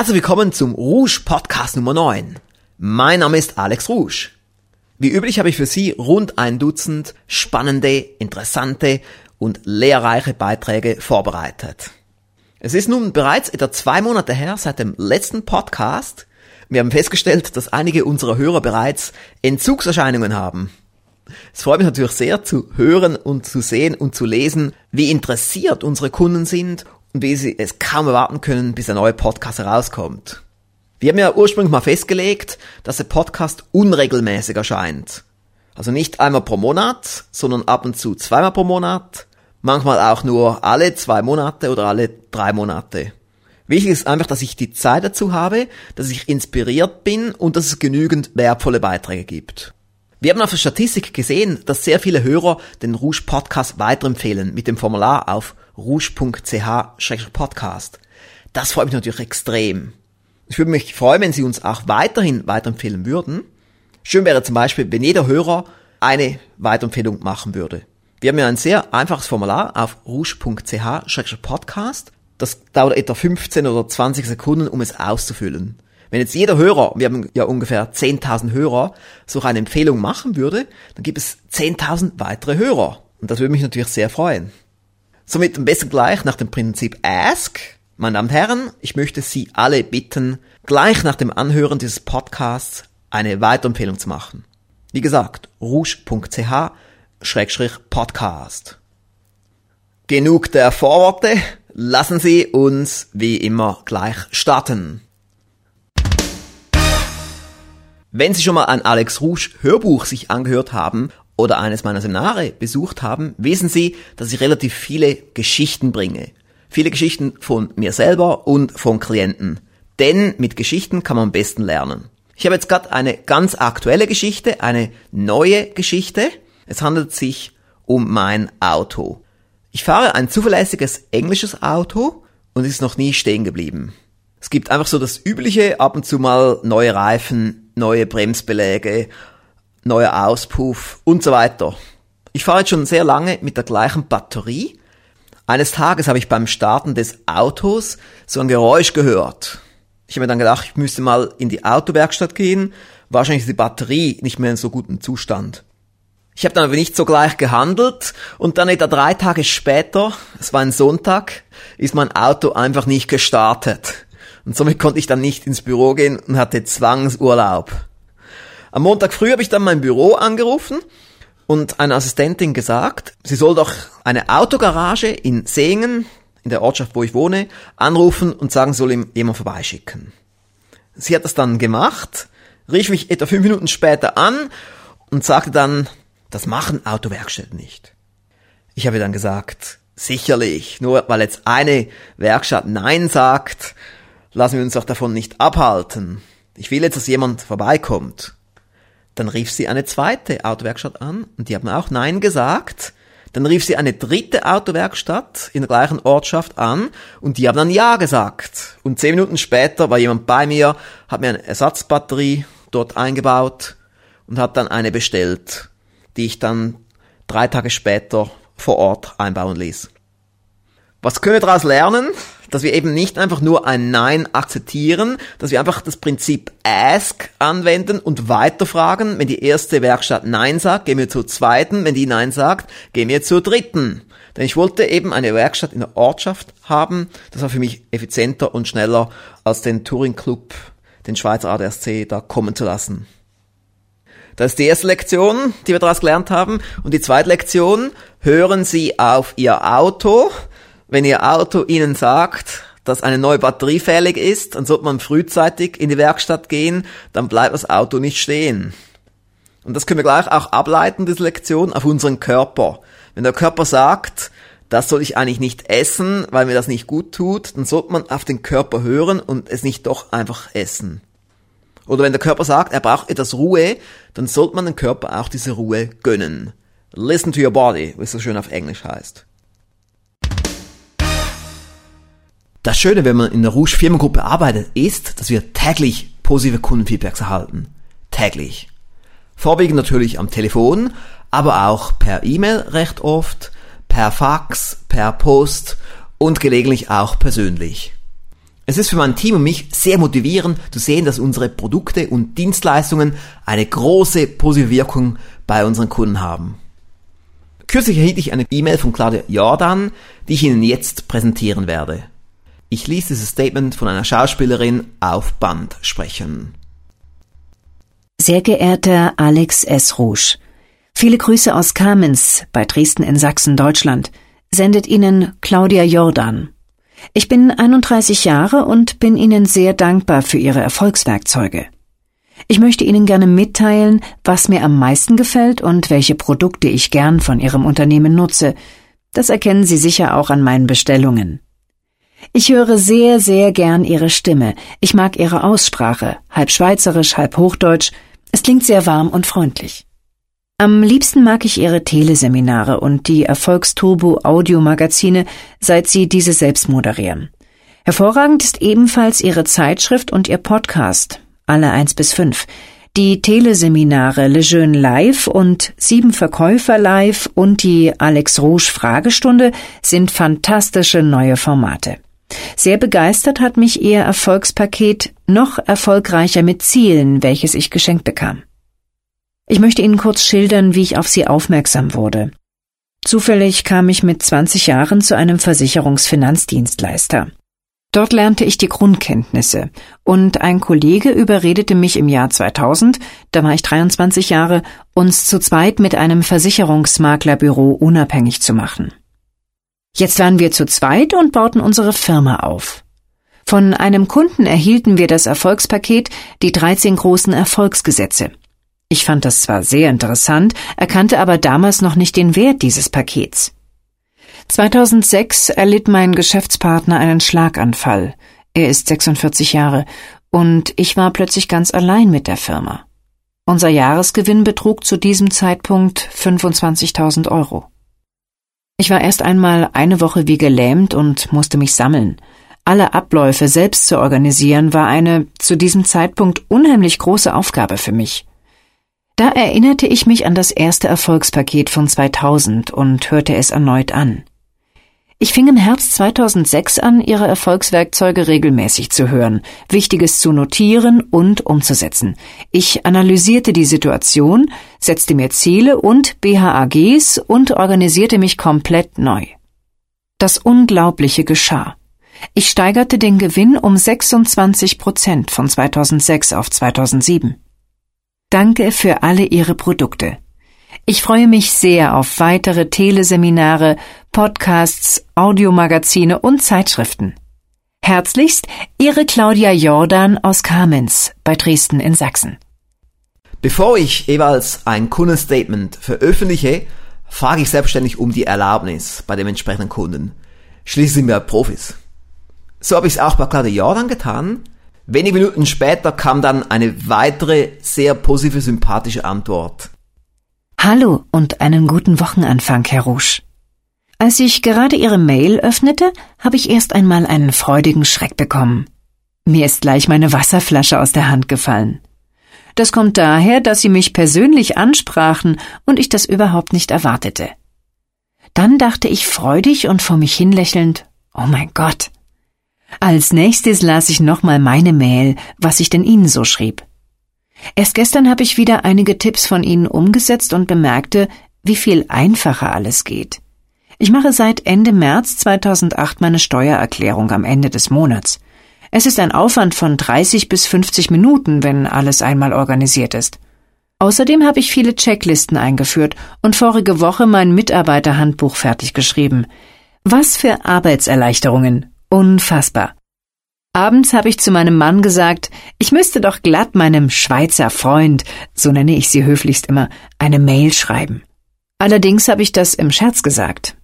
Herzlich willkommen zum Rouge Podcast Nummer 9. Mein Name ist Alex Rouge. Wie üblich habe ich für Sie rund ein Dutzend spannende, interessante und lehrreiche Beiträge vorbereitet. Es ist nun bereits etwa zwei Monate her seit dem letzten Podcast. Wir haben festgestellt, dass einige unserer Hörer bereits Entzugserscheinungen haben. Es freut mich natürlich sehr zu hören und zu sehen und zu lesen, wie interessiert unsere Kunden sind und wie sie es kaum erwarten können, bis der neue Podcast herauskommt. Wir haben ja ursprünglich mal festgelegt, dass der Podcast unregelmäßig erscheint. Also nicht einmal pro Monat, sondern ab und zu zweimal pro Monat, manchmal auch nur alle zwei Monate oder alle drei Monate. Wichtig ist einfach, dass ich die Zeit dazu habe, dass ich inspiriert bin und dass es genügend wertvolle Beiträge gibt. Wir haben auf der Statistik gesehen, dass sehr viele Hörer den Rouge Podcast weiterempfehlen mit dem Formular auf rouge.ch-podcast. Das freut mich natürlich extrem. Ich würde mich freuen, wenn Sie uns auch weiterhin weiterempfehlen würden. Schön wäre zum Beispiel, wenn jeder Hörer eine Weiterempfehlung machen würde. Wir haben ja ein sehr einfaches Formular auf rouge.ch-podcast. Das dauert etwa 15 oder 20 Sekunden, um es auszufüllen. Wenn jetzt jeder Hörer, wir haben ja ungefähr 10.000 Hörer, so eine Empfehlung machen würde, dann gibt es 10.000 weitere Hörer. Und das würde mich natürlich sehr freuen. Somit am besten gleich nach dem Prinzip Ask. Meine Damen und Herren, ich möchte Sie alle bitten, gleich nach dem Anhören dieses Podcasts eine Weiterempfehlung zu machen. Wie gesagt, rouge.ch-podcast. Genug der Vorworte, lassen Sie uns wie immer gleich starten. Wenn Sie schon mal ein Alex Rouge Hörbuch sich angehört haben oder eines meiner Seminare besucht haben, wissen Sie, dass ich relativ viele Geschichten bringe. Viele Geschichten von mir selber und von Klienten. Denn mit Geschichten kann man am besten lernen. Ich habe jetzt gerade eine ganz aktuelle Geschichte, eine neue Geschichte. Es handelt sich um mein Auto. Ich fahre ein zuverlässiges englisches Auto und ist noch nie stehen geblieben. Es gibt einfach so das übliche, ab und zu mal neue Reifen, neue Bremsbeläge, neuer Auspuff und so weiter. Ich fahre jetzt schon sehr lange mit der gleichen Batterie. Eines Tages habe ich beim Starten des Autos so ein Geräusch gehört. Ich habe mir dann gedacht, ich müsste mal in die Autowerkstatt gehen. Wahrscheinlich ist die Batterie nicht mehr in so gutem Zustand. Ich habe dann aber nicht so gleich gehandelt und dann etwa drei Tage später, es war ein Sonntag, ist mein Auto einfach nicht gestartet. Und somit konnte ich dann nicht ins Büro gehen und hatte Zwangsurlaub. Am Montag früh habe ich dann mein Büro angerufen und eine Assistentin gesagt, sie soll doch eine Autogarage in Seengen, in der Ortschaft, wo ich wohne, anrufen und sagen, soll ihm jemand vorbeischicken. Sie hat das dann gemacht, rief mich etwa fünf Minuten später an und sagte dann, das machen Autowerkstätten nicht. Ich habe dann gesagt, sicherlich, nur weil jetzt eine Werkstatt Nein sagt, lassen wir uns doch davon nicht abhalten. Ich will jetzt, dass jemand vorbeikommt. Dann rief sie eine zweite Autowerkstatt an und die haben auch Nein gesagt. Dann rief sie eine dritte Autowerkstatt in der gleichen Ortschaft an und die haben dann Ja gesagt. Und zehn Minuten später war jemand bei mir, hat mir eine Ersatzbatterie dort eingebaut und hat dann eine bestellt, die ich dann drei Tage später vor Ort einbauen ließ. Was können wir daraus lernen? Dass wir eben nicht einfach nur ein Nein akzeptieren, dass wir einfach das Prinzip Ask anwenden und weiterfragen. Wenn die erste Werkstatt Nein sagt, gehen wir zur zweiten. Wenn die Nein sagt, gehen wir zur dritten. Denn ich wollte eben eine Werkstatt in der Ortschaft haben. Das war für mich effizienter und schneller als den Touring Club, den Schweizer ADSC da kommen zu lassen. Das ist die erste Lektion, die wir daraus gelernt haben. Und die zweite Lektion, hören Sie auf Ihr Auto wenn Ihr Auto Ihnen sagt, dass eine neue Batterie fällig ist, dann sollte man frühzeitig in die Werkstatt gehen, dann bleibt das Auto nicht stehen. Und das können wir gleich auch ableiten, diese Lektion, auf unseren Körper. Wenn der Körper sagt, das soll ich eigentlich nicht essen, weil mir das nicht gut tut, dann sollte man auf den Körper hören und es nicht doch einfach essen. Oder wenn der Körper sagt, er braucht etwas Ruhe, dann sollte man dem Körper auch diese Ruhe gönnen. Listen to your body, wie es so schön auf Englisch heißt. Das Schöne, wenn man in der Rouge Firmengruppe arbeitet, ist, dass wir täglich positive Kundenfeedbacks erhalten. Täglich. Vorwiegend natürlich am Telefon, aber auch per E-Mail recht oft, per Fax, per Post und gelegentlich auch persönlich. Es ist für mein Team und mich sehr motivierend zu sehen, dass unsere Produkte und Dienstleistungen eine große positive Wirkung bei unseren Kunden haben. Kürzlich erhielt ich eine E-Mail von Claudia Jordan, die ich Ihnen jetzt präsentieren werde. Ich ließ dieses Statement von einer Schauspielerin auf Band sprechen. Sehr geehrter Alex S. Rouge, viele Grüße aus Kamenz bei Dresden in Sachsen, Deutschland. Sendet Ihnen Claudia Jordan. Ich bin 31 Jahre und bin Ihnen sehr dankbar für Ihre Erfolgswerkzeuge. Ich möchte Ihnen gerne mitteilen, was mir am meisten gefällt und welche Produkte ich gern von Ihrem Unternehmen nutze. Das erkennen Sie sicher auch an meinen Bestellungen. Ich höre sehr, sehr gern Ihre Stimme. Ich mag Ihre Aussprache, halb schweizerisch, halb hochdeutsch. Es klingt sehr warm und freundlich. Am liebsten mag ich Ihre Teleseminare und die Erfolgsturbo Audiomagazine, seit Sie diese selbst moderieren. Hervorragend ist ebenfalls Ihre Zeitschrift und Ihr Podcast, alle eins bis fünf. Die Teleseminare Le Jeune Live und Sieben Verkäufer Live und die Alex Rouge Fragestunde sind fantastische neue Formate. Sehr begeistert hat mich Ihr Erfolgspaket noch erfolgreicher mit Zielen, welches ich geschenkt bekam. Ich möchte Ihnen kurz schildern, wie ich auf Sie aufmerksam wurde. Zufällig kam ich mit 20 Jahren zu einem Versicherungsfinanzdienstleister. Dort lernte ich die Grundkenntnisse und ein Kollege überredete mich im Jahr 2000, da war ich 23 Jahre, uns zu zweit mit einem Versicherungsmaklerbüro unabhängig zu machen. Jetzt waren wir zu zweit und bauten unsere Firma auf. Von einem Kunden erhielten wir das Erfolgspaket, die 13 großen Erfolgsgesetze. Ich fand das zwar sehr interessant, erkannte aber damals noch nicht den Wert dieses Pakets. 2006 erlitt mein Geschäftspartner einen Schlaganfall. Er ist 46 Jahre und ich war plötzlich ganz allein mit der Firma. Unser Jahresgewinn betrug zu diesem Zeitpunkt 25.000 Euro. Ich war erst einmal eine Woche wie gelähmt und musste mich sammeln. Alle Abläufe selbst zu organisieren war eine zu diesem Zeitpunkt unheimlich große Aufgabe für mich. Da erinnerte ich mich an das erste Erfolgspaket von 2000 und hörte es erneut an. Ich fing im Herbst 2006 an, ihre Erfolgswerkzeuge regelmäßig zu hören, Wichtiges zu notieren und umzusetzen. Ich analysierte die Situation, setzte mir Ziele und BHAGs und organisierte mich komplett neu. Das Unglaubliche geschah. Ich steigerte den Gewinn um 26 Prozent von 2006 auf 2007. Danke für alle Ihre Produkte. Ich freue mich sehr auf weitere Teleseminare, Podcasts, Audiomagazine und Zeitschriften. Herzlichst Ihre Claudia Jordan aus Kamenz bei Dresden in Sachsen. Bevor ich jeweils ein Kundenstatement veröffentliche, frage ich selbstständig um die Erlaubnis bei dem entsprechenden Kunden. Schließlich sind wir Profis. So habe ich es auch bei Claudia Jordan getan. Wenige Minuten später kam dann eine weitere sehr positive, sympathische Antwort. Hallo und einen guten Wochenanfang, Herr Rouge. Als ich gerade Ihre Mail öffnete, habe ich erst einmal einen freudigen Schreck bekommen. Mir ist gleich meine Wasserflasche aus der Hand gefallen. Das kommt daher, dass Sie mich persönlich ansprachen und ich das überhaupt nicht erwartete. Dann dachte ich freudig und vor mich hinlächelnd, oh mein Gott. Als nächstes las ich nochmal meine Mail, was ich denn Ihnen so schrieb. Erst gestern habe ich wieder einige Tipps von Ihnen umgesetzt und bemerkte, wie viel einfacher alles geht. Ich mache seit Ende März 2008 meine Steuererklärung am Ende des Monats. Es ist ein Aufwand von 30 bis 50 Minuten, wenn alles einmal organisiert ist. Außerdem habe ich viele Checklisten eingeführt und vorige Woche mein Mitarbeiterhandbuch fertig geschrieben. Was für Arbeitserleichterungen. Unfassbar. Abends habe ich zu meinem Mann gesagt, ich müsste doch glatt meinem Schweizer Freund, so nenne ich sie höflichst immer, eine Mail schreiben. Allerdings habe ich das im Scherz gesagt.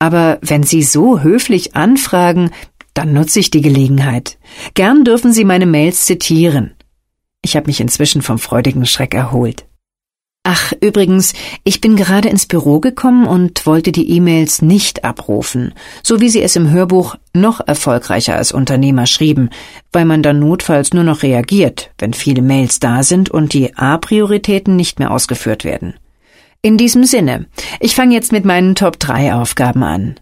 Aber wenn Sie so höflich anfragen, dann nutze ich die Gelegenheit. Gern dürfen Sie meine Mails zitieren. Ich habe mich inzwischen vom freudigen Schreck erholt. Ach, übrigens, ich bin gerade ins Büro gekommen und wollte die E-Mails nicht abrufen, so wie sie es im Hörbuch noch erfolgreicher als Unternehmer schrieben, weil man dann notfalls nur noch reagiert, wenn viele Mails da sind und die A-Prioritäten nicht mehr ausgeführt werden. In diesem Sinne, ich fange jetzt mit meinen Top 3 Aufgaben an.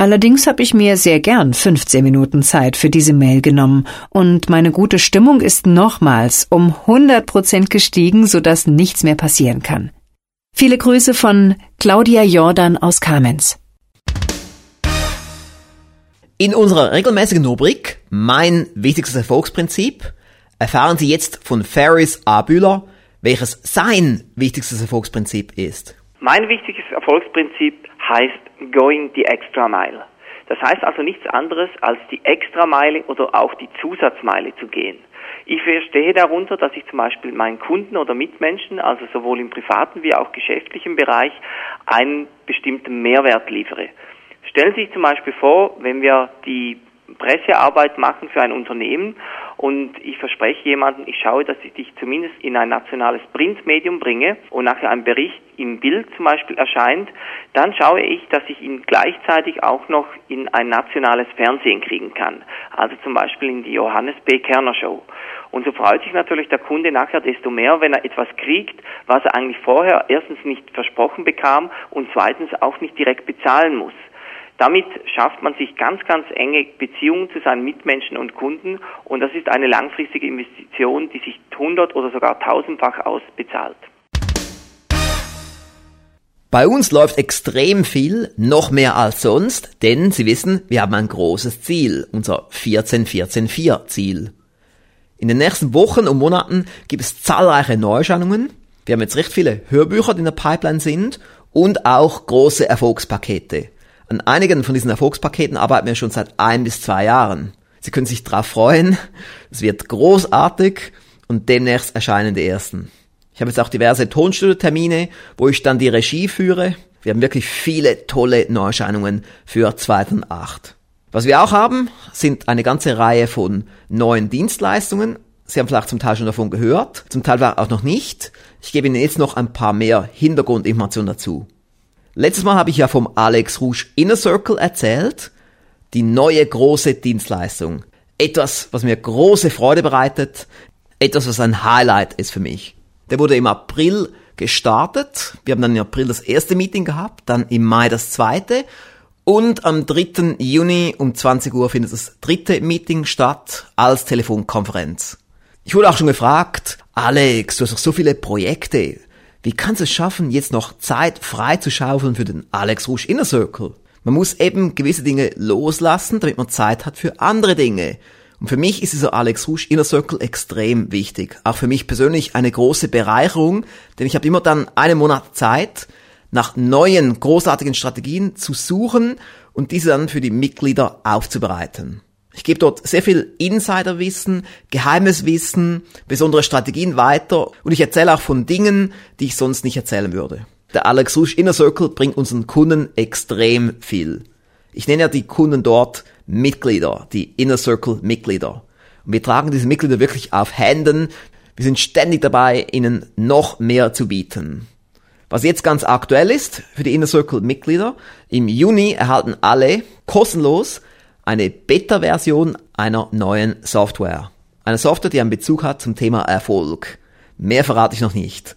Allerdings habe ich mir sehr gern 15 Minuten Zeit für diese Mail genommen und meine gute Stimmung ist nochmals um 100 Prozent gestiegen, sodass nichts mehr passieren kann. Viele Grüße von Claudia Jordan aus Kamenz. In unserer regelmäßigen Rubrik Mein wichtigstes Erfolgsprinzip erfahren Sie jetzt von Ferris A. Bühler, welches sein wichtigstes Erfolgsprinzip ist. Mein wichtiges Erfolgsprinzip heißt Going the Extra Mile. Das heißt also nichts anderes als die Extrameile oder auch die Zusatzmeile zu gehen. Ich verstehe darunter, dass ich zum Beispiel meinen Kunden oder Mitmenschen, also sowohl im privaten wie auch geschäftlichen Bereich, einen bestimmten Mehrwert liefere. Stellen Sie sich zum Beispiel vor, wenn wir die Pressearbeit machen für ein Unternehmen und ich verspreche jemanden, ich schaue, dass ich dich zumindest in ein nationales Printmedium bringe und nachher ein Bericht im Bild zum Beispiel erscheint, dann schaue ich, dass ich ihn gleichzeitig auch noch in ein nationales Fernsehen kriegen kann. Also zum Beispiel in die Johannes B. Kerner Show. Und so freut sich natürlich der Kunde nachher desto mehr, wenn er etwas kriegt, was er eigentlich vorher erstens nicht versprochen bekam und zweitens auch nicht direkt bezahlen muss. Damit schafft man sich ganz, ganz enge Beziehungen zu seinen Mitmenschen und Kunden und das ist eine langfristige Investition, die sich hundert- oder sogar tausendfach ausbezahlt. Bei uns läuft extrem viel, noch mehr als sonst, denn Sie wissen, wir haben ein großes Ziel, unser 14-14-4 Ziel. In den nächsten Wochen und Monaten gibt es zahlreiche Neuerscheinungen. Wir haben jetzt recht viele Hörbücher, die in der Pipeline sind und auch große Erfolgspakete. An einigen von diesen Erfolgspaketen arbeiten wir schon seit ein bis zwei Jahren. Sie können sich darauf freuen. Es wird großartig und demnächst erscheinen die ersten. Ich habe jetzt auch diverse Tonstudio-Termine, wo ich dann die Regie führe. Wir haben wirklich viele tolle Neuerscheinungen für 2008. Was wir auch haben, sind eine ganze Reihe von neuen Dienstleistungen. Sie haben vielleicht zum Teil schon davon gehört, zum Teil auch noch nicht. Ich gebe Ihnen jetzt noch ein paar mehr Hintergrundinformationen dazu. Letztes Mal habe ich ja vom Alex Rouge Inner Circle erzählt. Die neue große Dienstleistung. Etwas, was mir große Freude bereitet. Etwas, was ein Highlight ist für mich. Der wurde im April gestartet. Wir haben dann im April das erste Meeting gehabt, dann im Mai das zweite. Und am 3. Juni um 20 Uhr findet das dritte Meeting statt als Telefonkonferenz. Ich wurde auch schon gefragt, Alex, du hast doch so viele Projekte. Wie kannst du es schaffen, jetzt noch Zeit frei zu schaufeln für den Alex Rouge Inner Circle? Man muss eben gewisse Dinge loslassen, damit man Zeit hat für andere Dinge. Und für mich ist dieser Alex Rouge Inner Circle extrem wichtig. Auch für mich persönlich eine große Bereicherung, denn ich habe immer dann einen Monat Zeit, nach neuen großartigen Strategien zu suchen und diese dann für die Mitglieder aufzubereiten. Ich gebe dort sehr viel Insiderwissen, geheimes Wissen, besondere Strategien weiter und ich erzähle auch von Dingen, die ich sonst nicht erzählen würde. Der Alex Rusch Inner Circle bringt unseren Kunden extrem viel. Ich nenne ja die Kunden dort Mitglieder, die Inner Circle Mitglieder. Und wir tragen diese Mitglieder wirklich auf Händen. Wir sind ständig dabei, ihnen noch mehr zu bieten. Was jetzt ganz aktuell ist für die Inner Circle Mitglieder, im Juni erhalten alle kostenlos eine Beta-Version einer neuen Software. Eine Software, die einen Bezug hat zum Thema Erfolg. Mehr verrate ich noch nicht.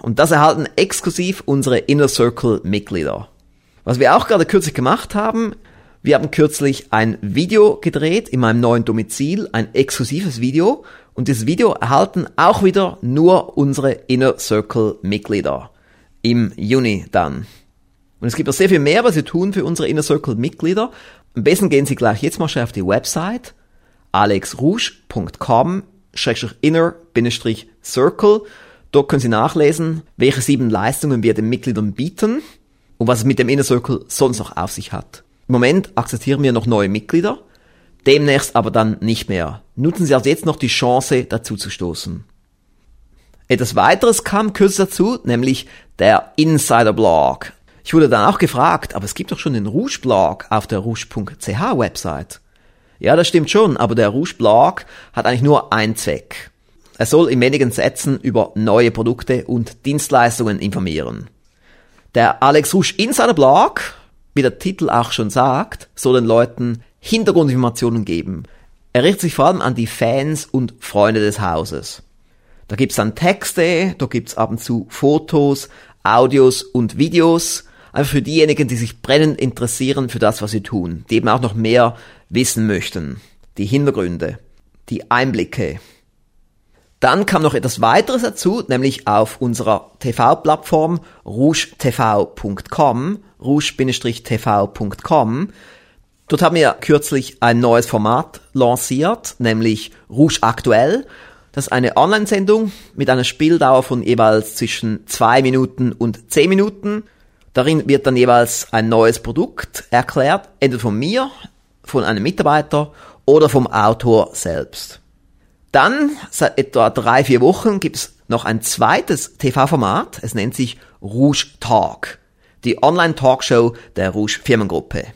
Und das erhalten exklusiv unsere Inner Circle Mitglieder. Was wir auch gerade kürzlich gemacht haben, wir haben kürzlich ein Video gedreht in meinem neuen Domizil, ein exklusives Video. Und dieses Video erhalten auch wieder nur unsere Inner Circle Mitglieder. Im Juni dann. Und es gibt noch sehr viel mehr, was wir tun für unsere Inner Circle Mitglieder. Am besten gehen Sie gleich jetzt mal schnell auf die Website alexrouge.com-inner-circle. Dort können Sie nachlesen, welche sieben Leistungen wir den Mitgliedern bieten und was es mit dem Inner Circle sonst noch auf sich hat. Im Moment akzeptieren wir noch neue Mitglieder, demnächst aber dann nicht mehr. Nutzen Sie also jetzt noch die Chance, dazu zu stoßen. Etwas weiteres kam kürzlich dazu, nämlich der Insider Blog. Ich wurde dann auch gefragt, aber es gibt doch schon den Rouge-Blog auf der rouge.ch Website. Ja, das stimmt schon, aber der Rouge-Blog hat eigentlich nur einen Zweck. Er soll in wenigen Sätzen über neue Produkte und Dienstleistungen informieren. Der Alex Rouge Insider Blog, wie der Titel auch schon sagt, soll den Leuten Hintergrundinformationen geben. Er richtet sich vor allem an die Fans und Freunde des Hauses. Da gibt's dann Texte, da gibt's ab und zu Fotos, Audios und Videos, Einfach für diejenigen, die sich brennend interessieren für das, was sie tun, die eben auch noch mehr wissen möchten. Die Hintergründe, die Einblicke. Dann kam noch etwas weiteres dazu, nämlich auf unserer TV-Plattform rougetv.com, rouge-tv.com. Dort haben wir kürzlich ein neues Format lanciert, nämlich Rouge Aktuell. Das ist eine Online-Sendung mit einer Spieldauer von jeweils zwischen zwei Minuten und zehn Minuten. Darin wird dann jeweils ein neues Produkt erklärt, entweder von mir, von einem Mitarbeiter oder vom Autor selbst. Dann, seit etwa drei, vier Wochen, gibt es noch ein zweites TV-Format. Es nennt sich Rouge Talk, die Online-Talkshow der Rouge Firmengruppe.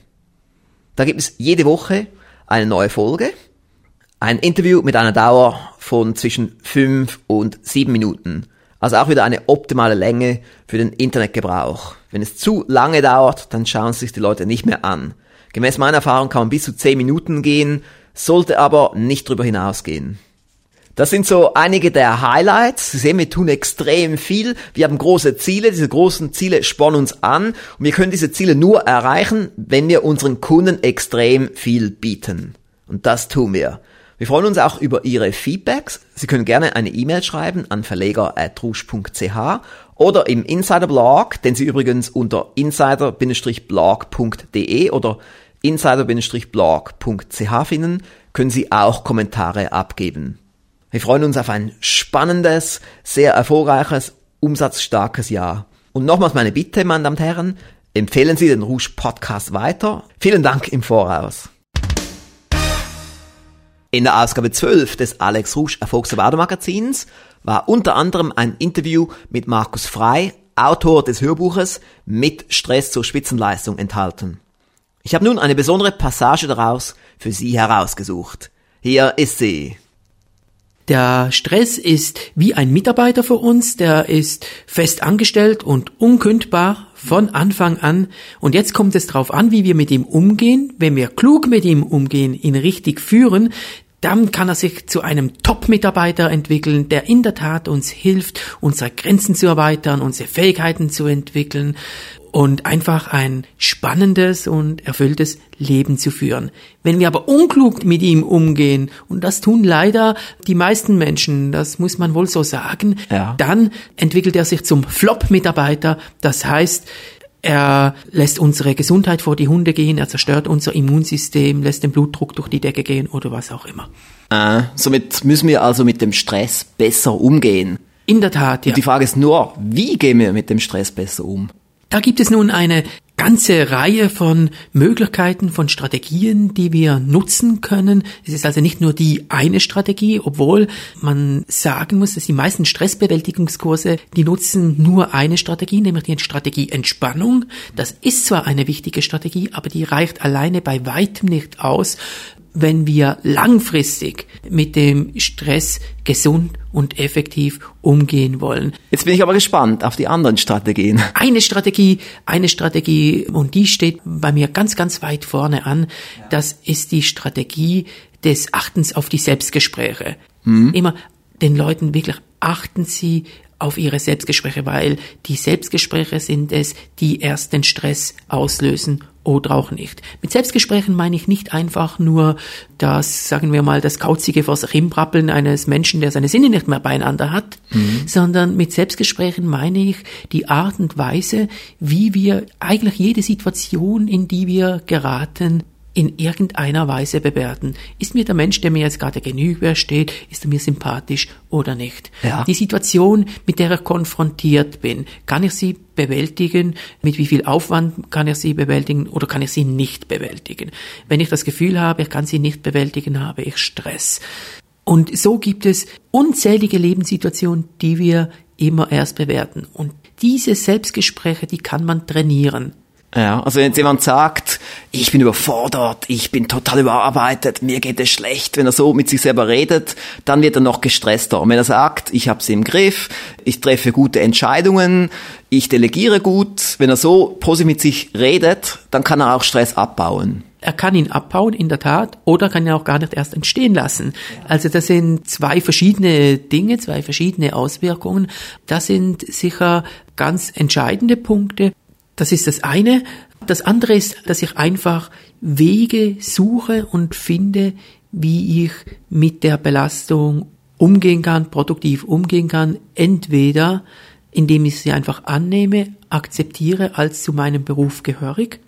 Da gibt es jede Woche eine neue Folge, ein Interview mit einer Dauer von zwischen fünf und sieben Minuten. Also auch wieder eine optimale Länge für den Internetgebrauch. Wenn es zu lange dauert, dann schauen sich die Leute nicht mehr an. Gemäß meiner Erfahrung kann man bis zu 10 Minuten gehen, sollte aber nicht darüber hinausgehen. Das sind so einige der Highlights. Sie sehen, wir tun extrem viel. Wir haben große Ziele. Diese großen Ziele spornen uns an. Und wir können diese Ziele nur erreichen, wenn wir unseren Kunden extrem viel bieten. Und das tun wir. Wir freuen uns auch über Ihre Feedbacks. Sie können gerne eine E-Mail schreiben an verleger.rusch.ch oder im Insider-Blog, den Sie übrigens unter insider-blog.de oder insider-blog.ch finden, können Sie auch Kommentare abgeben. Wir freuen uns auf ein spannendes, sehr erfolgreiches, umsatzstarkes Jahr. Und nochmals meine Bitte, meine Damen und Herren, empfehlen Sie den Rouge Podcast weiter. Vielen Dank im Voraus. In der Ausgabe 12 des Alex Rouge Erfolgsradio-Magazins war unter anderem ein Interview mit Markus Frei, Autor des Hörbuches Mit Stress zur Spitzenleistung enthalten. Ich habe nun eine besondere Passage daraus für Sie herausgesucht. Hier ist sie. Der Stress ist wie ein Mitarbeiter für uns, der ist fest angestellt und unkündbar von Anfang an. Und jetzt kommt es darauf an, wie wir mit ihm umgehen. Wenn wir klug mit ihm umgehen, ihn richtig führen, dann kann er sich zu einem Top-Mitarbeiter entwickeln, der in der Tat uns hilft, unsere Grenzen zu erweitern, unsere Fähigkeiten zu entwickeln und einfach ein spannendes und erfülltes Leben zu führen. Wenn wir aber unklug mit ihm umgehen, und das tun leider die meisten Menschen, das muss man wohl so sagen, ja. dann entwickelt er sich zum Flop-Mitarbeiter. Das heißt, er lässt unsere Gesundheit vor die Hunde gehen, er zerstört unser Immunsystem, lässt den Blutdruck durch die Decke gehen oder was auch immer. Äh, somit müssen wir also mit dem Stress besser umgehen. In der Tat, ja. Und die Frage ist nur, wie gehen wir mit dem Stress besser um? Da gibt es nun eine ganze Reihe von Möglichkeiten, von Strategien, die wir nutzen können. Es ist also nicht nur die eine Strategie, obwohl man sagen muss, dass die meisten Stressbewältigungskurse, die nutzen nur eine Strategie, nämlich die Strategie Entspannung. Das ist zwar eine wichtige Strategie, aber die reicht alleine bei weitem nicht aus, wenn wir langfristig mit dem Stress gesund und effektiv umgehen wollen. Jetzt bin ich aber gespannt auf die anderen Strategien. Eine Strategie, eine Strategie, und die steht bei mir ganz, ganz weit vorne an. Das ist die Strategie des Achtens auf die Selbstgespräche. Hm. Immer den Leuten wirklich achten Sie auf ihre Selbstgespräche, weil die Selbstgespräche sind es, die erst den Stress auslösen oder auch nicht. Mit Selbstgesprächen meine ich nicht einfach nur das, sagen wir mal, das kauzige vor sich hinbrappeln eines Menschen, der seine Sinne nicht mehr beieinander hat, mhm. sondern mit Selbstgesprächen meine ich die Art und Weise, wie wir eigentlich jede Situation, in die wir geraten, in irgendeiner Weise bewerten. Ist mir der Mensch, der mir jetzt gerade gegenübersteht, ist er mir sympathisch oder nicht? Ja. Die Situation, mit der ich konfrontiert bin, kann ich sie bewältigen? Mit wie viel Aufwand kann ich sie bewältigen oder kann ich sie nicht bewältigen? Wenn ich das Gefühl habe, ich kann sie nicht bewältigen, habe ich Stress. Und so gibt es unzählige Lebenssituationen, die wir immer erst bewerten. Und diese Selbstgespräche, die kann man trainieren. Ja, also wenn jetzt jemand sagt, ich bin überfordert, ich bin total überarbeitet, mir geht es schlecht, wenn er so mit sich selber redet, dann wird er noch gestresster. Und wenn er sagt, ich habe sie im Griff, ich treffe gute Entscheidungen, ich delegiere gut, wenn er so positiv mit sich redet, dann kann er auch Stress abbauen. Er kann ihn abbauen, in der Tat, oder kann ihn auch gar nicht erst entstehen lassen. Also das sind zwei verschiedene Dinge, zwei verschiedene Auswirkungen. Das sind sicher ganz entscheidende Punkte Das ist das eine. Das andere ist, dass ich einfach Wege suche und finde, wie ich mit der Belastung umgehen kann, produktiv umgehen kann, entweder indem ich sie einfach annehme, akzeptiere als zu meinem Beruf gehörig.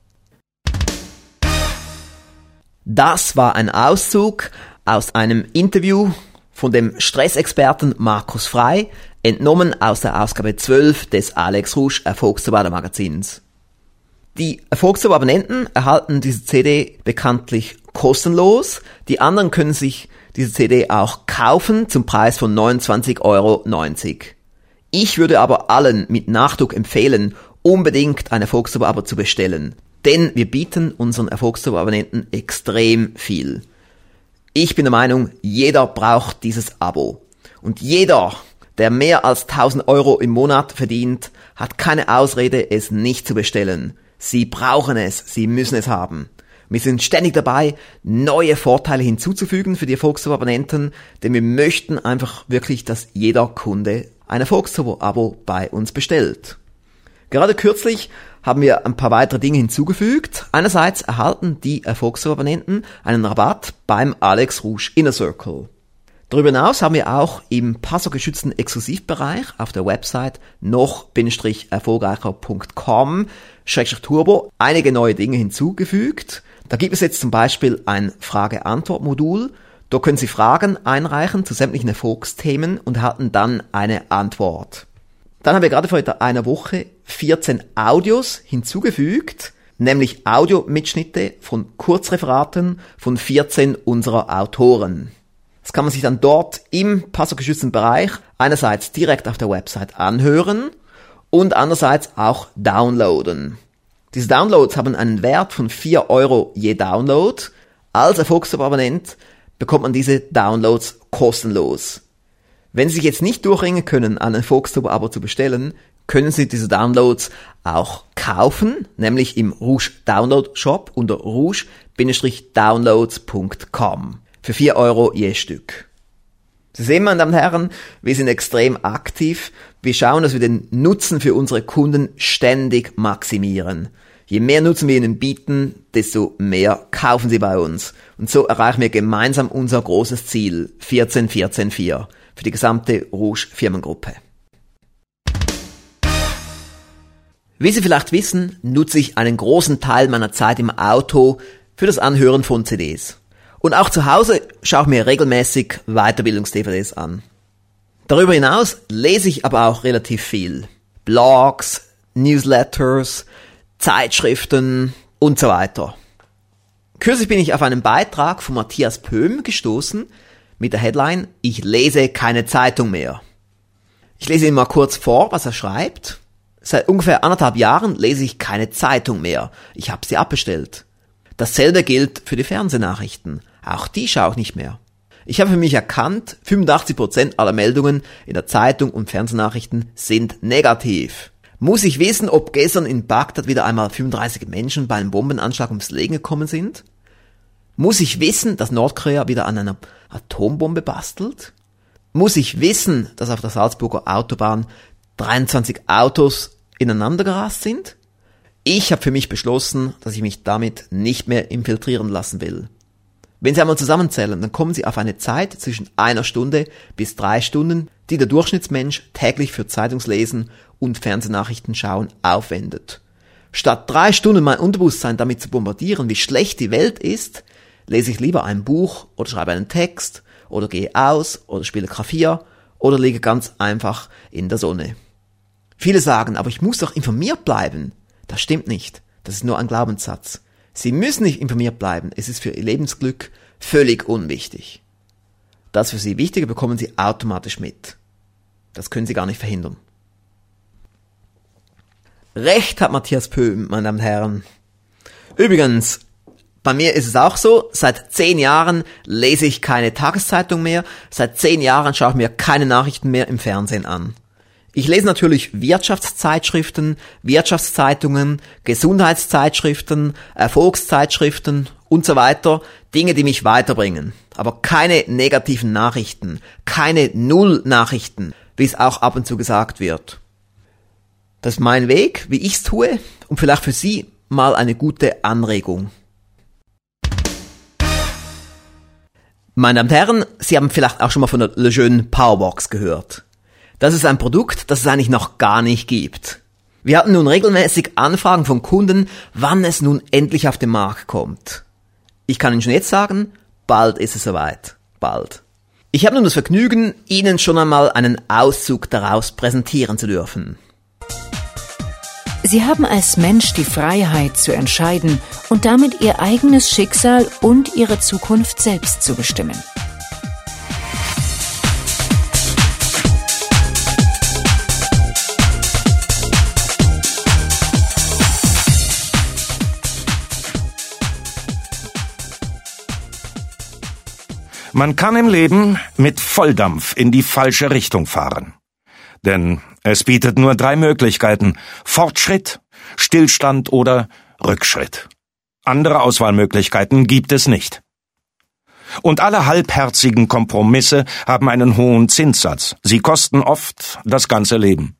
Das war ein Auszug aus einem Interview von dem Stressexperten Markus Frei, entnommen aus der Ausgabe 12 des Alex Rusch Erfolgszubader Magazins. Die Erfolgszuber-Abonnenten erhalten diese CD bekanntlich kostenlos. Die anderen können sich diese CD auch kaufen zum Preis von 29,90 Euro. Ich würde aber allen mit Nachdruck empfehlen, unbedingt ein Erfolgszuber-Abo zu bestellen. Denn wir bieten unseren Erfolgszuber-Abonnenten extrem viel. Ich bin der Meinung, jeder braucht dieses Abo. Und jeder, der mehr als 1000 Euro im Monat verdient, hat keine Ausrede, es nicht zu bestellen. Sie brauchen es, sie müssen es haben. Wir sind ständig dabei, neue Vorteile hinzuzufügen für die Erfolgsabo-Abonnenten, denn wir möchten einfach wirklich, dass jeder Kunde ein Erfolgsabo-Abo bei uns bestellt. Gerade kürzlich haben wir ein paar weitere Dinge hinzugefügt. Einerseits erhalten die Erfolgsabonnenten einen Rabatt beim Alex Rouge Inner Circle. Darüber hinaus haben wir auch im passwortgeschützten Exklusivbereich auf der Website noch-erfolgreicher.com turbo einige neue Dinge hinzugefügt. Da gibt es jetzt zum Beispiel ein Frage-Antwort-Modul. Da können Sie Fragen einreichen zu sämtlichen Erfolgsthemen und erhalten dann eine Antwort. Dann haben wir gerade vor einer Woche 14 Audios hinzugefügt, nämlich Audiomitschnitte von Kurzreferaten von 14 unserer Autoren. Das kann man sich dann dort im passwortgeschützten Bereich einerseits direkt auf der Website anhören und andererseits auch downloaden. Diese Downloads haben einen Wert von 4 Euro je Download. Als Erfolgsabonnent bekommt man diese Downloads kostenlos. Wenn Sie sich jetzt nicht durchringen können, ein Volkstuber-Abo zu bestellen, können Sie diese Downloads auch kaufen, nämlich im Rouge Download Shop unter rouge-downloads.com für 4 Euro je Stück. Sie sehen, meine Damen und Herren, wir sind extrem aktiv. Wir schauen, dass wir den Nutzen für unsere Kunden ständig maximieren. Je mehr Nutzen wir ihnen bieten, desto mehr kaufen sie bei uns. Und so erreichen wir gemeinsam unser großes Ziel 14 14 4 für die gesamte Rouge Firmengruppe. Wie Sie vielleicht wissen, nutze ich einen großen Teil meiner Zeit im Auto für das Anhören von CDs. Und auch zu Hause schaue ich mir regelmäßig Weiterbildungs-DVDs an. Darüber hinaus lese ich aber auch relativ viel. Blogs, Newsletters, Zeitschriften und so weiter. Kürzlich bin ich auf einen Beitrag von Matthias Pöhm gestoßen, mit der Headline Ich lese keine Zeitung mehr. Ich lese Ihnen mal kurz vor, was er schreibt. Seit ungefähr anderthalb Jahren lese ich keine Zeitung mehr. Ich habe sie abbestellt. Dasselbe gilt für die Fernsehnachrichten. Auch die schaue ich nicht mehr. Ich habe für mich erkannt, 85% aller Meldungen in der Zeitung und Fernsehnachrichten sind negativ. Muss ich wissen, ob gestern in Bagdad wieder einmal 35 Menschen bei einem Bombenanschlag ums Leben gekommen sind? Muss ich wissen, dass Nordkorea wieder an einer Atombombe bastelt? Muss ich wissen, dass auf der Salzburger Autobahn 23 Autos ineinander gerast sind? Ich habe für mich beschlossen, dass ich mich damit nicht mehr infiltrieren lassen will. Wenn Sie einmal zusammenzählen, dann kommen Sie auf eine Zeit zwischen einer Stunde bis drei Stunden, die der Durchschnittsmensch täglich für Zeitungslesen und Fernsehnachrichten schauen aufwendet. Statt drei Stunden mein Unterbewusstsein damit zu bombardieren, wie schlecht die Welt ist, lese ich lieber ein Buch oder schreibe einen Text oder gehe aus oder spiele Klavier oder liege ganz einfach in der Sonne. Viele sagen, aber ich muss doch informiert bleiben. Das stimmt nicht. Das ist nur ein Glaubenssatz. Sie müssen nicht informiert bleiben. Es ist für Ihr Lebensglück völlig unwichtig. Das für Sie Wichtige bekommen Sie automatisch mit. Das können Sie gar nicht verhindern. Recht hat Matthias Pöhm, meine Damen und Herren. Übrigens, bei mir ist es auch so, seit zehn Jahren lese ich keine Tageszeitung mehr, seit zehn Jahren schaue ich mir keine Nachrichten mehr im Fernsehen an. Ich lese natürlich Wirtschaftszeitschriften, Wirtschaftszeitungen, Gesundheitszeitschriften, Erfolgszeitschriften und so weiter, Dinge, die mich weiterbringen. Aber keine negativen Nachrichten, keine Null-Nachrichten, wie es auch ab und zu gesagt wird. Das ist mein Weg, wie ich's tue und vielleicht für Sie mal eine gute Anregung. Meine Damen und Herren, Sie haben vielleicht auch schon mal von der Lejeune Powerbox gehört. Das ist ein Produkt, das es eigentlich noch gar nicht gibt. Wir hatten nun regelmäßig Anfragen von Kunden, wann es nun endlich auf den Markt kommt. Ich kann Ihnen schon jetzt sagen, bald ist es soweit. Bald. Ich habe nun das Vergnügen, Ihnen schon einmal einen Auszug daraus präsentieren zu dürfen. Sie haben als Mensch die Freiheit zu entscheiden und damit Ihr eigenes Schicksal und Ihre Zukunft selbst zu bestimmen. Man kann im Leben mit Volldampf in die falsche Richtung fahren. Denn es bietet nur drei Möglichkeiten Fortschritt, Stillstand oder Rückschritt. Andere Auswahlmöglichkeiten gibt es nicht. Und alle halbherzigen Kompromisse haben einen hohen Zinssatz. Sie kosten oft das ganze Leben.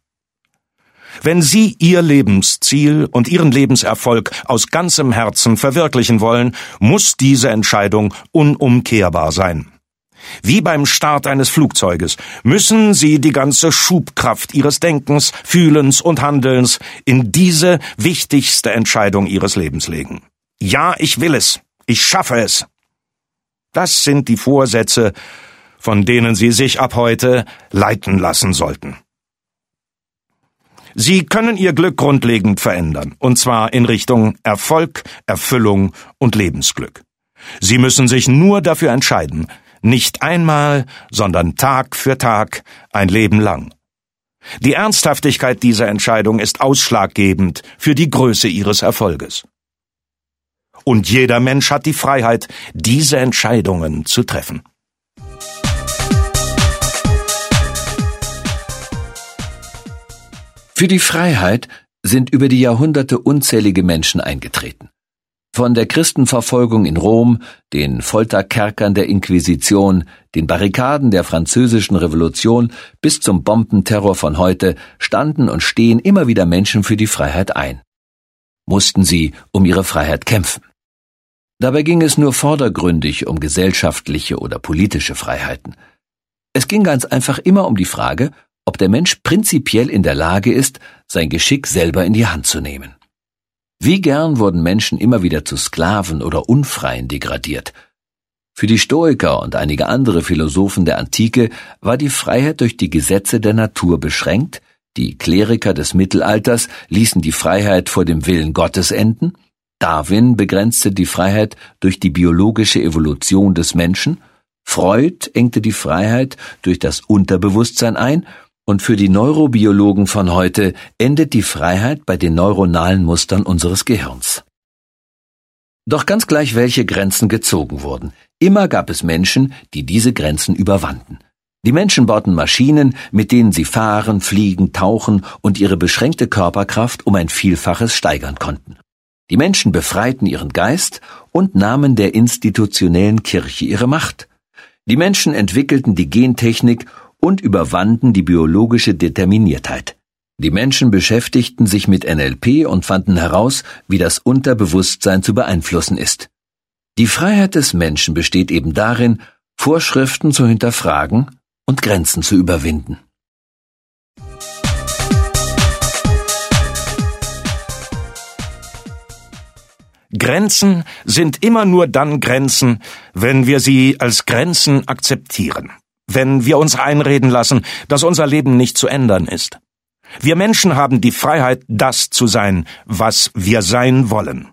Wenn Sie Ihr Lebensziel und Ihren Lebenserfolg aus ganzem Herzen verwirklichen wollen, muss diese Entscheidung unumkehrbar sein. Wie beim Start eines Flugzeuges müssen Sie die ganze Schubkraft Ihres Denkens, Fühlens und Handelns in diese wichtigste Entscheidung Ihres Lebens legen. Ja, ich will es. Ich schaffe es. Das sind die Vorsätze, von denen Sie sich ab heute leiten lassen sollten. Sie können Ihr Glück grundlegend verändern, und zwar in Richtung Erfolg, Erfüllung und Lebensglück. Sie müssen sich nur dafür entscheiden, nicht einmal, sondern Tag für Tag, ein Leben lang. Die Ernsthaftigkeit dieser Entscheidung ist ausschlaggebend für die Größe Ihres Erfolges. Und jeder Mensch hat die Freiheit, diese Entscheidungen zu treffen. Für die Freiheit sind über die Jahrhunderte unzählige Menschen eingetreten. Von der Christenverfolgung in Rom, den Folterkerkern der Inquisition, den Barrikaden der französischen Revolution bis zum Bombenterror von heute standen und stehen immer wieder Menschen für die Freiheit ein. Mussten sie um ihre Freiheit kämpfen. Dabei ging es nur vordergründig um gesellschaftliche oder politische Freiheiten. Es ging ganz einfach immer um die Frage, ob der Mensch prinzipiell in der Lage ist, sein Geschick selber in die Hand zu nehmen. Wie gern wurden Menschen immer wieder zu Sklaven oder Unfreien degradiert. Für die Stoiker und einige andere Philosophen der Antike war die Freiheit durch die Gesetze der Natur beschränkt, die Kleriker des Mittelalters ließen die Freiheit vor dem Willen Gottes enden, Darwin begrenzte die Freiheit durch die biologische Evolution des Menschen, Freud engte die Freiheit durch das Unterbewusstsein ein und für die Neurobiologen von heute endet die Freiheit bei den neuronalen Mustern unseres Gehirns. Doch ganz gleich, welche Grenzen gezogen wurden, immer gab es Menschen, die diese Grenzen überwanden. Die Menschen bauten Maschinen, mit denen sie fahren, fliegen, tauchen und ihre beschränkte Körperkraft um ein Vielfaches steigern konnten. Die Menschen befreiten ihren Geist und nahmen der institutionellen Kirche ihre Macht. Die Menschen entwickelten die Gentechnik und überwanden die biologische Determiniertheit. Die Menschen beschäftigten sich mit NLP und fanden heraus, wie das Unterbewusstsein zu beeinflussen ist. Die Freiheit des Menschen besteht eben darin, Vorschriften zu hinterfragen und Grenzen zu überwinden. Grenzen sind immer nur dann Grenzen, wenn wir sie als Grenzen akzeptieren wenn wir uns einreden lassen, dass unser Leben nicht zu ändern ist. Wir Menschen haben die Freiheit, das zu sein, was wir sein wollen.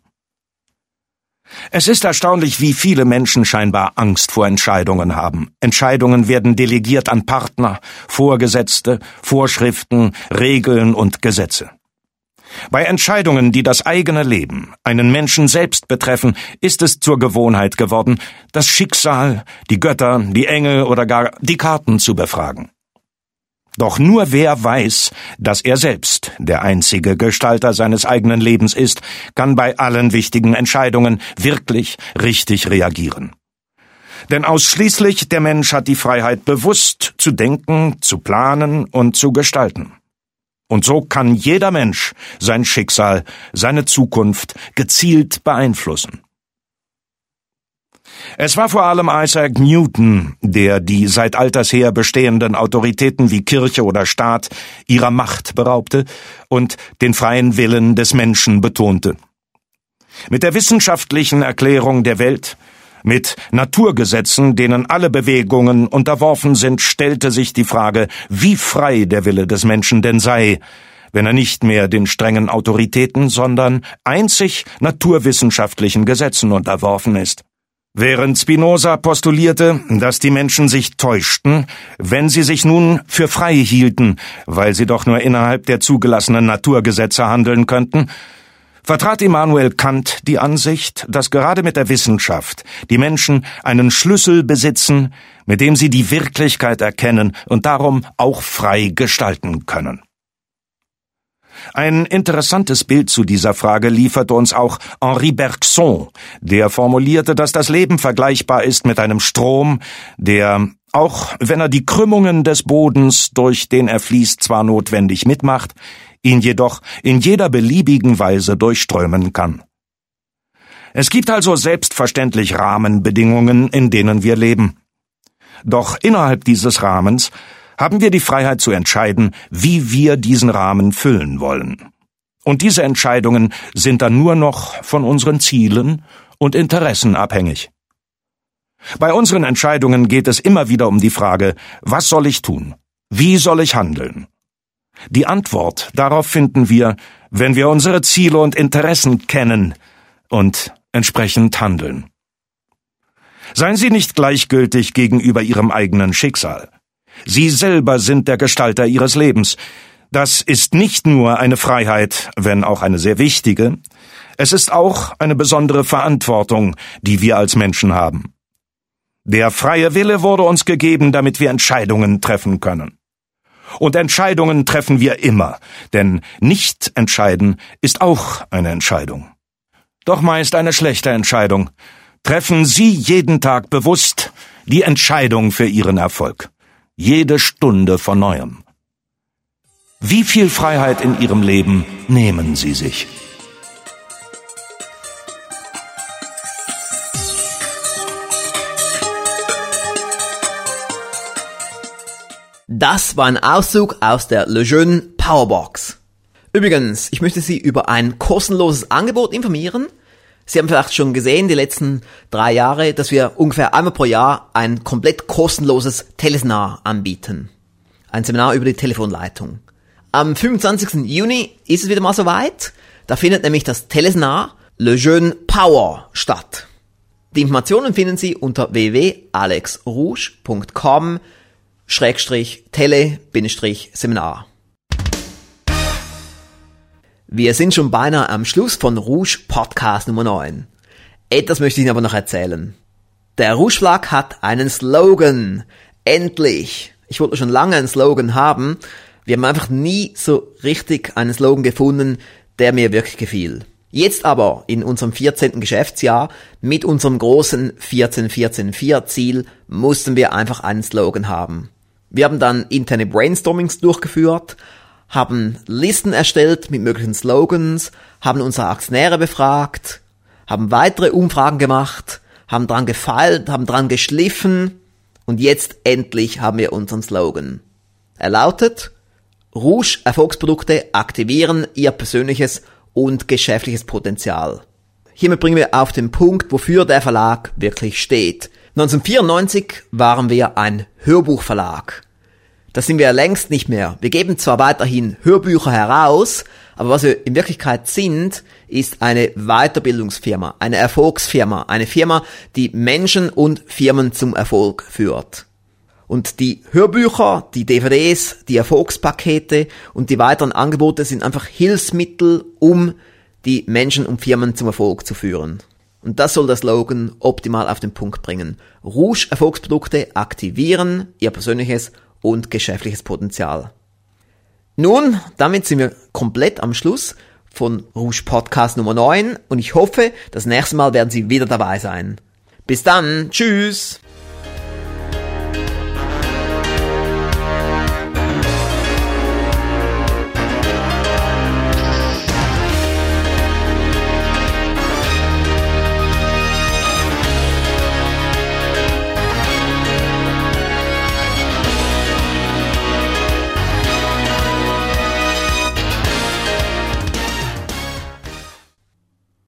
Es ist erstaunlich, wie viele Menschen scheinbar Angst vor Entscheidungen haben. Entscheidungen werden delegiert an Partner, Vorgesetzte, Vorschriften, Regeln und Gesetze. Bei Entscheidungen, die das eigene Leben, einen Menschen selbst betreffen, ist es zur Gewohnheit geworden, das Schicksal, die Götter, die Engel oder gar die Karten zu befragen. Doch nur wer weiß, dass er selbst der einzige Gestalter seines eigenen Lebens ist, kann bei allen wichtigen Entscheidungen wirklich richtig reagieren. Denn ausschließlich der Mensch hat die Freiheit, bewusst zu denken, zu planen und zu gestalten. Und so kann jeder Mensch sein Schicksal, seine Zukunft gezielt beeinflussen. Es war vor allem Isaac Newton, der die seit alters her bestehenden Autoritäten wie Kirche oder Staat ihrer Macht beraubte und den freien Willen des Menschen betonte. Mit der wissenschaftlichen Erklärung der Welt, mit Naturgesetzen, denen alle Bewegungen unterworfen sind, stellte sich die Frage, wie frei der Wille des Menschen denn sei, wenn er nicht mehr den strengen Autoritäten, sondern einzig naturwissenschaftlichen Gesetzen unterworfen ist. Während Spinoza postulierte, dass die Menschen sich täuschten, wenn sie sich nun für frei hielten, weil sie doch nur innerhalb der zugelassenen Naturgesetze handeln könnten, vertrat Immanuel Kant die Ansicht, dass gerade mit der Wissenschaft die Menschen einen Schlüssel besitzen, mit dem sie die Wirklichkeit erkennen und darum auch frei gestalten können. Ein interessantes Bild zu dieser Frage lieferte uns auch Henri Bergson, der formulierte, dass das Leben vergleichbar ist mit einem Strom, der, auch wenn er die Krümmungen des Bodens, durch den er fließt, zwar notwendig mitmacht, ihn jedoch in jeder beliebigen Weise durchströmen kann. Es gibt also selbstverständlich Rahmenbedingungen, in denen wir leben. Doch innerhalb dieses Rahmens haben wir die Freiheit zu entscheiden, wie wir diesen Rahmen füllen wollen. Und diese Entscheidungen sind dann nur noch von unseren Zielen und Interessen abhängig. Bei unseren Entscheidungen geht es immer wieder um die Frage, was soll ich tun? Wie soll ich handeln? Die Antwort darauf finden wir, wenn wir unsere Ziele und Interessen kennen und entsprechend handeln. Seien Sie nicht gleichgültig gegenüber Ihrem eigenen Schicksal. Sie selber sind der Gestalter ihres Lebens. Das ist nicht nur eine Freiheit, wenn auch eine sehr wichtige, es ist auch eine besondere Verantwortung, die wir als Menschen haben. Der freie Wille wurde uns gegeben, damit wir Entscheidungen treffen können. Und Entscheidungen treffen wir immer, denn nicht entscheiden ist auch eine Entscheidung. Doch meist eine schlechte Entscheidung. Treffen Sie jeden Tag bewusst die Entscheidung für Ihren Erfolg jede Stunde von neuem. Wie viel Freiheit in Ihrem Leben nehmen Sie sich? Das war ein Auszug aus der Lejeune Powerbox. Übrigens, ich möchte Sie über ein kostenloses Angebot informieren, Sie haben vielleicht schon gesehen, die letzten drei Jahre, dass wir ungefähr einmal pro Jahr ein komplett kostenloses Teleseminar anbieten. Ein Seminar über die Telefonleitung. Am 25. Juni ist es wieder mal soweit. Da findet nämlich das Teleseminar Le Jeune Power statt. Die Informationen finden Sie unter www.alexrouge.com Schrägstrich Tele-Seminar. Wir sind schon beinahe am Schluss von Rouge Podcast Nummer 9. Etwas möchte ich Ihnen aber noch erzählen. Der Rouge Flag hat einen Slogan. Endlich. Ich wollte schon lange einen Slogan haben. Wir haben einfach nie so richtig einen Slogan gefunden, der mir wirklich gefiel. Jetzt aber in unserem 14. Geschäftsjahr mit unserem großen 14-14-4 Ziel mussten wir einfach einen Slogan haben. Wir haben dann interne Brainstormings durchgeführt, haben Listen erstellt mit möglichen Slogans, haben unsere Aktionäre befragt, haben weitere Umfragen gemacht, haben dran gefeilt, haben dran geschliffen und jetzt endlich haben wir unseren Slogan. Er lautet Rouge Erfolgsprodukte aktivieren ihr persönliches und geschäftliches Potenzial. Hiermit bringen wir auf den Punkt, wofür der Verlag wirklich steht. 1994 waren wir ein Hörbuchverlag. Das sind wir längst nicht mehr. Wir geben zwar weiterhin Hörbücher heraus, aber was wir in Wirklichkeit sind, ist eine Weiterbildungsfirma, eine Erfolgsfirma, eine Firma, die Menschen und Firmen zum Erfolg führt. Und die Hörbücher, die DVDs, die Erfolgspakete und die weiteren Angebote sind einfach Hilfsmittel, um die Menschen und Firmen zum Erfolg zu führen. Und das soll der Slogan optimal auf den Punkt bringen. Rouge Erfolgsprodukte aktivieren ihr persönliches und geschäftliches Potenzial. Nun, damit sind wir komplett am Schluss von Rouge Podcast Nummer 9 und ich hoffe, das nächste Mal werden Sie wieder dabei sein. Bis dann, tschüss!